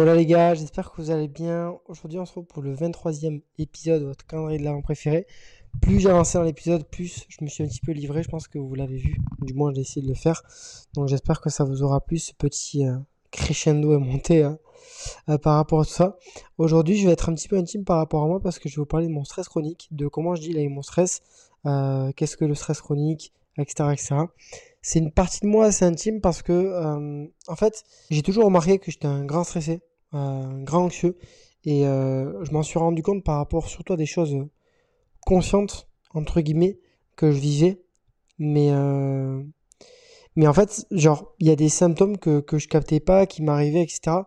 Voilà les gars, j'espère que vous allez bien. Aujourd'hui on se retrouve pour le 23e épisode de votre calendrier de l'avant préféré. Plus j'ai dans l'épisode, plus je me suis un petit peu livré. Je pense que vous l'avez vu. Du moins j'ai essayé de le faire. Donc j'espère que ça vous aura plu ce petit euh, crescendo et monté hein, euh, par rapport à tout ça. Aujourd'hui je vais être un petit peu intime par rapport à moi parce que je vais vous parler de mon stress chronique, de comment je deal avec mon stress, euh, qu'est-ce que le stress chronique, etc. c'est une partie de moi assez intime parce que, en fait, j'ai toujours remarqué que j'étais un grand stressé, un grand anxieux, et euh, je m'en suis rendu compte par rapport surtout à des choses conscientes, entre guillemets, que je vivais, mais, euh, mais en fait, genre, il y a des symptômes que, que je captais pas, qui m'arrivaient, etc.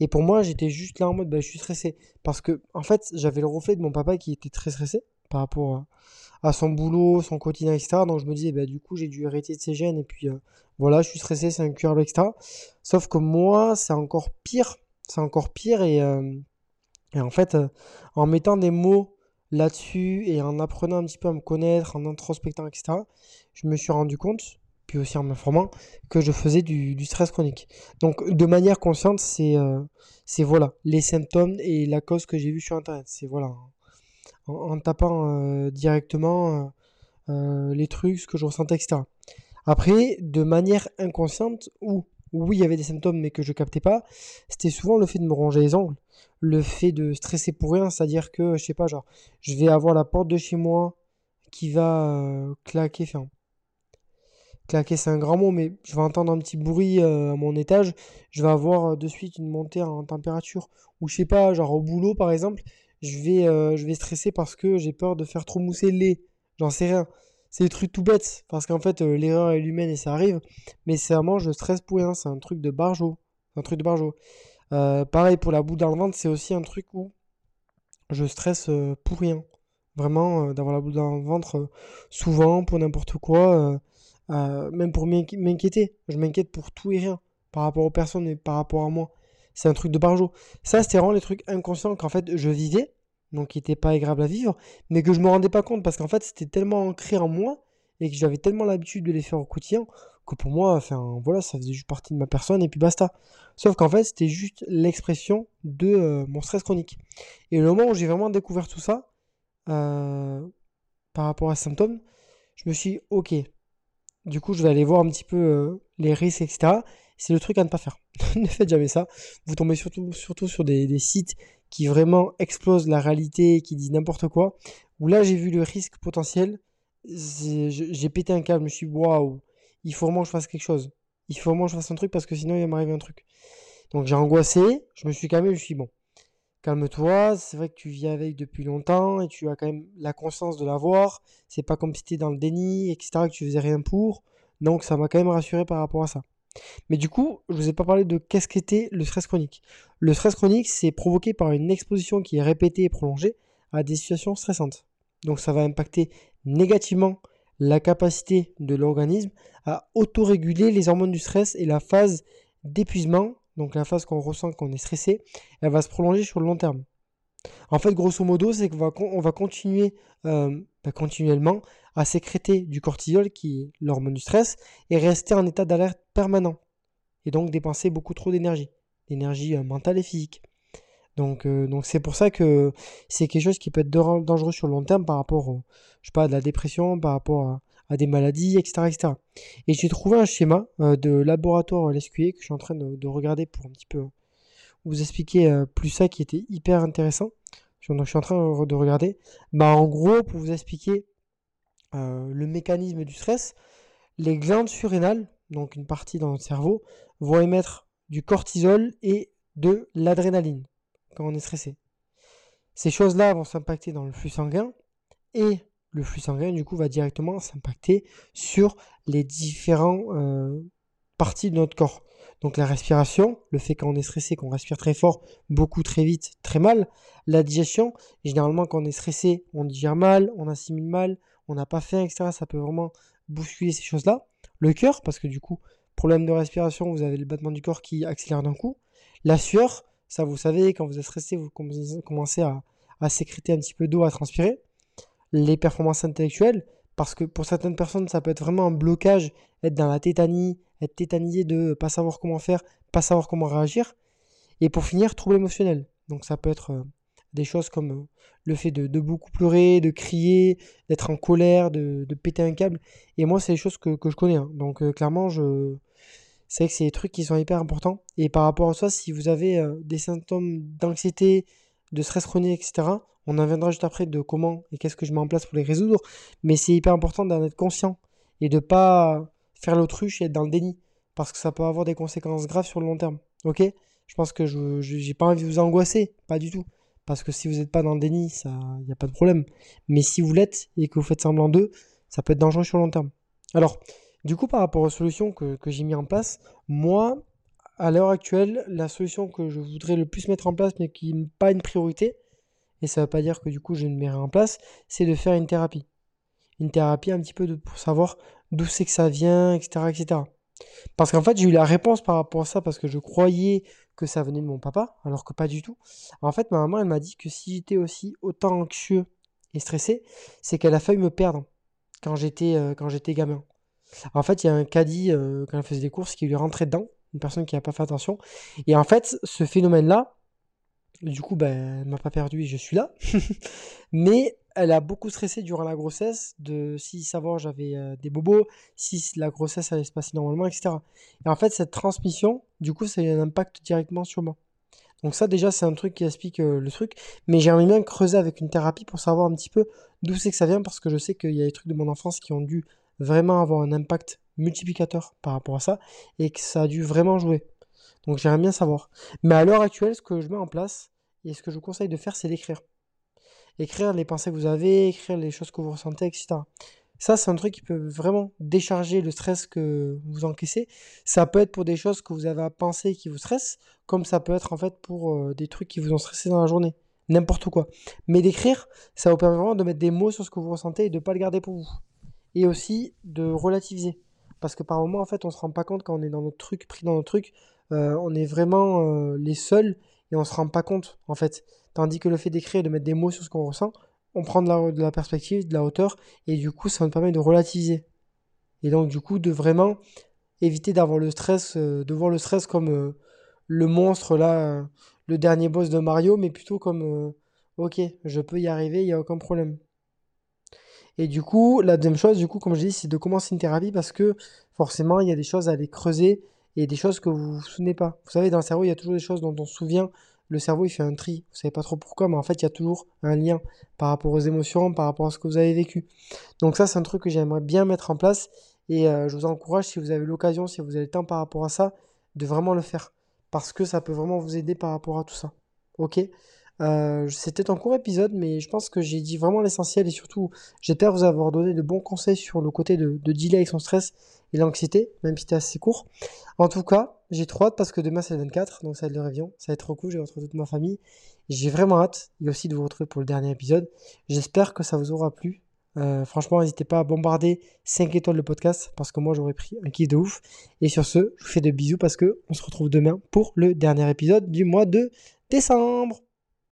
Et pour moi, j'étais juste là en mode, bah, je suis stressé. Parce que, en fait, j'avais le reflet de mon papa qui était très stressé par rapport à son boulot, son quotidien, etc. Donc je me disais, bah, du coup, j'ai dû hériter de ces gènes, et puis euh, voilà, je suis stressé, c'est incurable, etc. Sauf que moi, c'est encore pire, c'est encore pire, et, euh, et en fait, euh, en mettant des mots là-dessus, et en apprenant un petit peu à me connaître, en introspectant, etc., je me suis rendu compte, puis aussi en m'informant, que je faisais du, stress chronique. Donc de manière consciente, c'est c'est voilà, les symptômes et la cause que j'ai vue sur Internet. C'est voilà en, tapant euh, directement euh, euh, les trucs, ce que je ressentais, etc. Après, de manière inconsciente, ou oui, il y avait des symptômes, mais que je captais pas, c'était souvent le fait de me ronger les ongles, le fait de stresser pour rien, c'est-à-dire que, je sais pas, genre, je vais avoir la porte de chez moi qui va claquer, enfin, claquer c'est un grand mot, mais je vais entendre un petit bruit à mon étage, je vais avoir de suite une montée en température, ou je sais pas, genre au boulot par exemple, je vais, euh, je vais stresser parce que j'ai peur de faire trop mousser le lait. J'en sais rien. C'est des trucs tout bêtes, parce qu'en fait, euh, l'erreur est humaine et ça arrive. Mais c'est vraiment, je stresse pour rien. C'est un truc de barjo. Un truc de barjo. Euh, pareil pour la boue dans le ventre, c'est aussi un truc où je stresse pour rien. Vraiment, d'avoir la boue dans le ventre souvent, pour n'importe quoi. même pour m'inquiéter. Je m'inquiète pour tout et rien. Par rapport aux personnes et par rapport à moi c'est un truc de barjo. Ça, c'était vraiment les trucs inconscients qu'en fait je vivais, donc qui n'étaient pas agréables à vivre, mais que je me rendais pas compte parce qu'en fait c'était tellement ancré en moi et que j'avais tellement l'habitude de les faire au quotidien que pour moi, enfin voilà, ça faisait juste partie de ma personne et puis basta. Sauf qu'en fait, c'était juste l'expression de euh, mon stress chronique. Et le moment où j'ai vraiment découvert tout ça, euh, par rapport à ces symptômes, je me suis dit, ok, du coup, je vais aller voir un petit peu euh, les risques, etc. C'est le truc à ne pas faire. ne faites jamais ça. Vous tombez surtout, surtout sur des, sites qui vraiment explosent la réalité, qui disent n'importe quoi. Où là, j'ai vu le risque potentiel. J'ai pété un câble. Je me suis dit, waouh, il faut vraiment que je fasse quelque chose. Il faut vraiment que je fasse un truc parce que sinon, il va m'arriver un truc. Donc, j'ai angoissé. Je me suis calmé. Je me suis dit, bon, calme-toi. C'est vrai que tu vis avec depuis longtemps et tu as quand même la conscience de l'avoir. C'est pas comme si tu étais dans le déni, etc., que tu faisais rien pour. Donc, ça m'a quand même rassuré par rapport à ça. Mais du coup, je ne vous ai pas parlé de qu'est-ce qu'était le stress chronique. Le stress chronique, c'est provoqué par une exposition qui est répétée et prolongée à des situations stressantes. Donc ça va impacter négativement la capacité de l'organisme à autoréguler les hormones du stress et la phase d'épuisement, donc la phase qu'on ressent quand on est stressé, elle va se prolonger sur le long terme. En fait, grosso modo, c'est qu'on va, on va continuer euh, bah, continuellement à sécréter du cortisol, qui est l'hormone du stress, et rester en état d'alerte permanent. Et donc dépenser beaucoup trop d'énergie, d'énergie euh, mentale et physique. Donc euh, donc c'est pour ça que c'est quelque chose qui peut être dangereux sur le long terme par rapport, je sais pas, à de la dépression, par rapport à, des maladies, etc., etc. Et j'ai trouvé un schéma de laboratoire LSQA que je suis en train de, regarder pour un petit peu vous expliquer plus ça qui était hyper intéressant. Donc je suis en train de regarder. Bah en gros, pour vous expliquer euh, le mécanisme du stress, les glandes surrénales, donc une partie dans notre cerveau, vont émettre du cortisol et de l'adrénaline quand on est stressé. Ces choses-là vont s'impacter dans le flux sanguin et le flux sanguin du coup va directement s'impacter sur les différentes euh, parties de notre corps. Donc la respiration, le fait quand on est stressé, qu'on respire très fort, beaucoup très vite, très mal. La digestion, généralement quand on est stressé, on digère mal, on assimile mal, on n'a pas faim, etc. Ça peut vraiment bousculer ces choses-là. Le cœur, parce que du coup, problème de respiration, vous avez le battement du corps qui accélère d'un coup. La sueur, ça vous savez, quand vous êtes stressé, vous commencez à, à sécréter un petit peu d'eau, à transpirer. Les performances intellectuelles, parce que pour certaines personnes, ça peut être vraiment un blocage, être dans la tétanie, être tétanisé de pas savoir comment faire, pas savoir comment réagir. Et pour finir, trouble émotionnel. Donc ça peut être euh, des choses comme euh, le fait de, beaucoup pleurer, de crier, d'être en colère, de, péter un câble. Et moi, c'est des choses que, je connais. Hein. Donc euh, clairement, je... c'est vrai que c'est des trucs qui sont hyper importants. Et par rapport à ça, si vous avez des symptômes d'anxiété, de stress chronique, etc., on en viendra juste après de comment et qu'est-ce que je mets en place pour les résoudre. Mais c'est hyper important d'en être conscient et de pas faire l'autruche et être dans le déni. Parce que ça peut avoir des conséquences graves sur le long terme. Ok? Je pense que je n'ai pas envie de vous angoisser. Pas du tout. Parce que si vous n'êtes pas dans le déni, il n'y a pas de problème. Mais si vous l'êtes et que vous faites semblant d'eux, ça peut être dangereux sur le long terme. Alors, du coup, par rapport aux solutions que, que j'ai mis en place, moi, à l'heure actuelle, la solution que je voudrais le plus mettre en place, mais qui n'est pas une priorité, et ça ne veut pas dire que du coup je ne mets rien en place, c'est de faire une thérapie. Une thérapie un petit peu pour savoir d'où c'est que ça vient, etc. etc. Parce qu'en fait, j'ai eu la réponse par rapport à ça parce que je croyais que ça venait de mon papa, alors que pas du tout. En fait, ma maman, elle m'a dit que si j'étais aussi autant anxieux et stressé, c'est qu'elle a failli me perdre quand j'étais euh, quand j'étais gamin. En fait, il y a un caddie euh, quand elle faisait des courses qui lui rentrait dedans, une personne qui n'a pas fait attention. Et en fait, ce phénomène-là, du coup, ben, elle m'a pas perdu et je suis là. Mais elle a beaucoup stressé durant la grossesse de si savoir j'avais euh, des bobos, si la grossesse allait se passer normalement, etc. Et en fait, cette transmission, du coup, ça a un impact directement sur moi. Donc ça, déjà, c'est un truc qui explique euh, le truc. Mais j'aimerais bien creuser avec une thérapie pour savoir un petit peu d'où c'est que ça vient, parce que je sais qu'il y a des trucs de mon enfance qui ont dû vraiment avoir un impact multiplicateur par rapport à ça, et que ça a dû vraiment jouer. Donc j'aimerais bien savoir. Mais à l'heure actuelle, ce que je mets en place, et ce que je vous conseille de faire, c'est d'écrire. Écrire les pensées que vous avez, écrire les choses que vous ressentez, etc. Ça, c'est un truc qui peut vraiment décharger le stress que vous encaissez. Ça peut être pour des choses que vous avez à penser qui vous stressent, comme ça peut être en fait pour euh, des trucs qui vous ont stressé dans la journée. N'importe quoi. Mais d'écrire, ça vous permet vraiment de mettre des mots sur ce que vous ressentez et de ne pas le garder pour vous. Et aussi de relativiser. Parce que par moments, en fait, on se rend pas compte quand on est dans notre truc, pris dans notre truc, euh, on est vraiment euh, les seuls et on se rend pas compte, en fait. Tandis que le fait d'écrire et de mettre des mots sur ce qu'on ressent, on prend de la, perspective, de la hauteur, et du coup, ça nous permet de relativiser. Et donc, du coup, de vraiment éviter d'avoir le stress, euh, de voir le stress comme le monstre, là, le dernier boss de Mario, mais plutôt comme, ok, je peux y arriver, il n'y a aucun problème. Et du coup, la deuxième chose, du coup, comme je dis, c'est de commencer une thérapie parce que forcément, il y a des choses à aller creuser et des choses que vous vous souvenez pas. Vous savez, dans le cerveau, il y a toujours des choses dont on se souvient. Le cerveau, il fait un tri. Vous savez pas trop pourquoi, mais en fait, il y a toujours un lien par rapport aux émotions, par rapport à ce que vous avez vécu. Donc ça, c'est un truc que j'aimerais bien mettre en place. Et euh, je vous encourage, si vous avez l'occasion, si vous avez le temps par rapport à ça, de vraiment le faire. Parce que ça peut vraiment vous aider par rapport à tout ça. Ok? Euh, C'était un court épisode, mais je pense que j'ai dit vraiment l'essentiel et surtout, j'espère vous avoir donné de bons conseils sur le côté de, de dealer avec son stress et l'anxiété, même si c'était assez court. En tout cas, j'ai trop hâte parce que demain c'est le 24, donc ça va être le réveillon, ça va être trop cool, je vais retrouver toute ma famille. J'ai vraiment hâte, et aussi de vous retrouver pour le dernier épisode. J'espère que ça vous aura plu. Euh, franchement, n'hésitez pas à bombarder 5 étoiles le podcast parce que moi j'aurais pris un kiff de ouf. Et sur ce, je vous fais de bisous parce que on se retrouve demain pour le dernier épisode du mois de décembre.